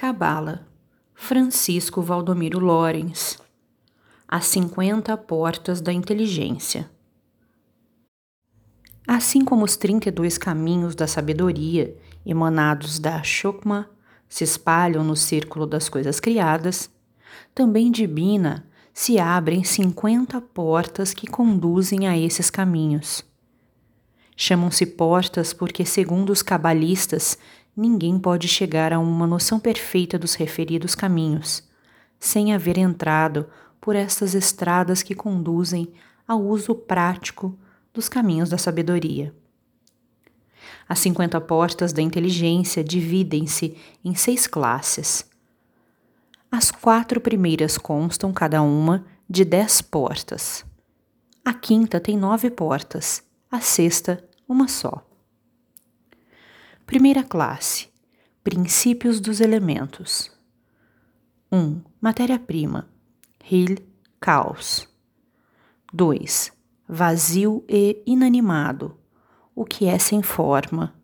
Cabala, Francisco Valdomiro Lorenz. As 50 Portas da Inteligência. Assim como os 32 caminhos da sabedoria emanados da Shokma se espalham no círculo das coisas criadas, também de Bina se abrem 50 portas que conduzem a esses caminhos. Chamam-se portas porque, segundo os cabalistas, ninguém pode chegar a uma noção perfeita dos referidos caminhos, sem haver entrado por estas estradas que conduzem ao uso prático dos caminhos da sabedoria. As 50 portas da inteligência dividem-se em seis classes. As quatro primeiras constam, cada uma, de dez portas. A quinta tem nove portas, a sexta, uma só. Primeira classe: Princípios dos elementos. 1. Um, Matéria-prima. Hil, caos. 2. Vazio e inanimado o que é sem forma.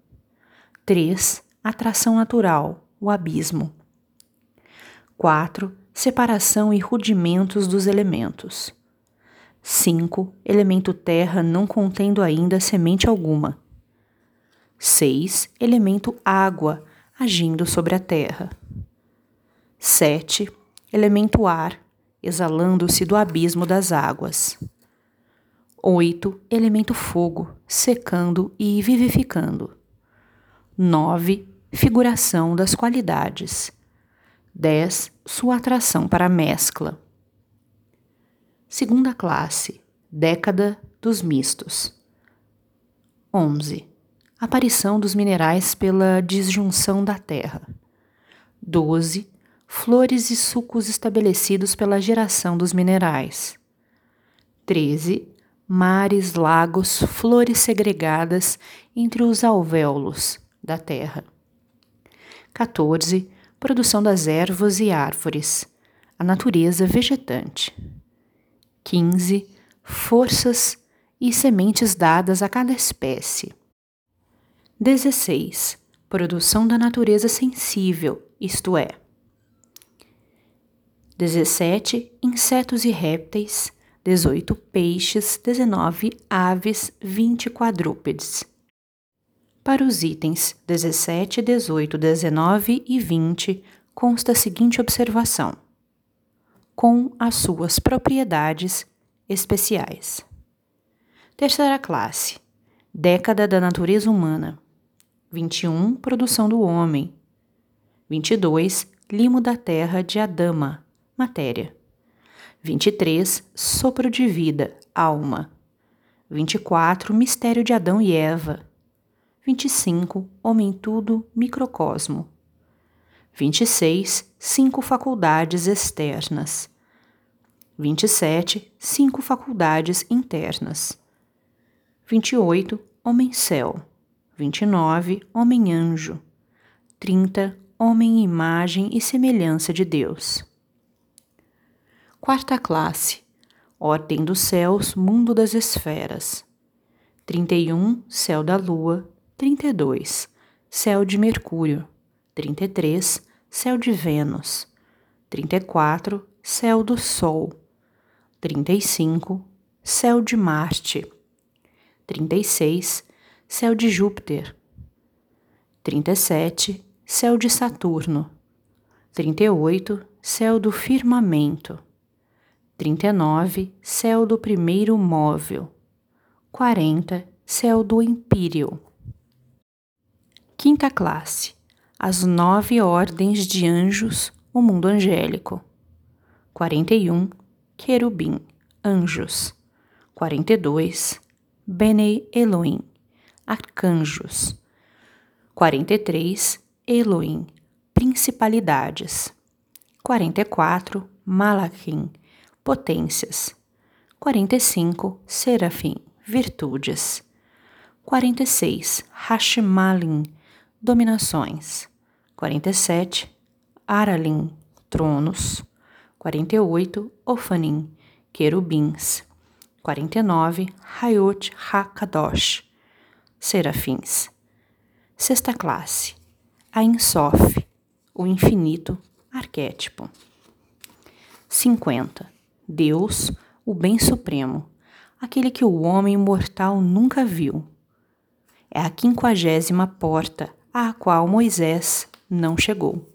3. Atração natural, o abismo. 4. Separação e rudimentos dos elementos. 5. Elemento terra não contendo ainda semente alguma. 6. Elemento água agindo sobre a terra. 7. Elemento ar exalando-se do abismo das águas. 8. Elemento fogo, secando e vivificando. 9. Figuração das qualidades. 10. Sua atração para a mescla. Segunda classe. Década dos mistos. 11. Aparição dos minerais pela disjunção da Terra. 12. Flores e sucos estabelecidos pela geração dos minerais. 13 mares, lagos, flores segregadas entre os alvéolos da terra. 14. Produção das ervas e árvores, a natureza vegetante. 15. Forças e sementes dadas a cada espécie. 16. Produção da natureza sensível, isto é. 17. Insetos e répteis, 18 peixes, 19 aves, 20 quadrúpedes. Para os itens 17, 18, 19 e 20, consta a seguinte observação: com as suas propriedades especiais. Terceira classe: Década da natureza humana. 21 Produção do homem. 22 Limo da terra de Adama, matéria. 23, sopro de vida, alma. 24, mistério de Adão e Eva. 25, homem tudo, microcosmo. 26, cinco faculdades externas. 27, cinco faculdades internas. 28, homem céu. 29, homem anjo. 30, homem imagem e semelhança de Deus. Quarta classe. Ordem dos céus, mundo das esferas. 31. Céu da lua. 32. Céu de Mercúrio. 33. Céu de Vênus. 34. Céu do Sol. 35. Céu de Marte. 36. Céu de Júpiter. 37. Céu de Saturno. 38. Céu do firmamento. 39, céu do primeiro móvel. 40, céu do empíreo. Quinta classe, as nove ordens de anjos, o mundo angélico. 41, querubim, anjos. 42, Bene Elohim, arcanjos. 43, Elohim, principalidades. 44, Malachim, potências. 45. Serafim, virtudes. 46. Hashmalim, dominações. 47. Aralim, tronos. 48. Ofanim, querubins. 49. Hayot HaKadosh, serafins. Sexta classe. Ain Sof, o infinito arquétipo. 50. Deus, o bem supremo, aquele que o homem mortal nunca viu. É a quinquagésima porta à qual Moisés não chegou.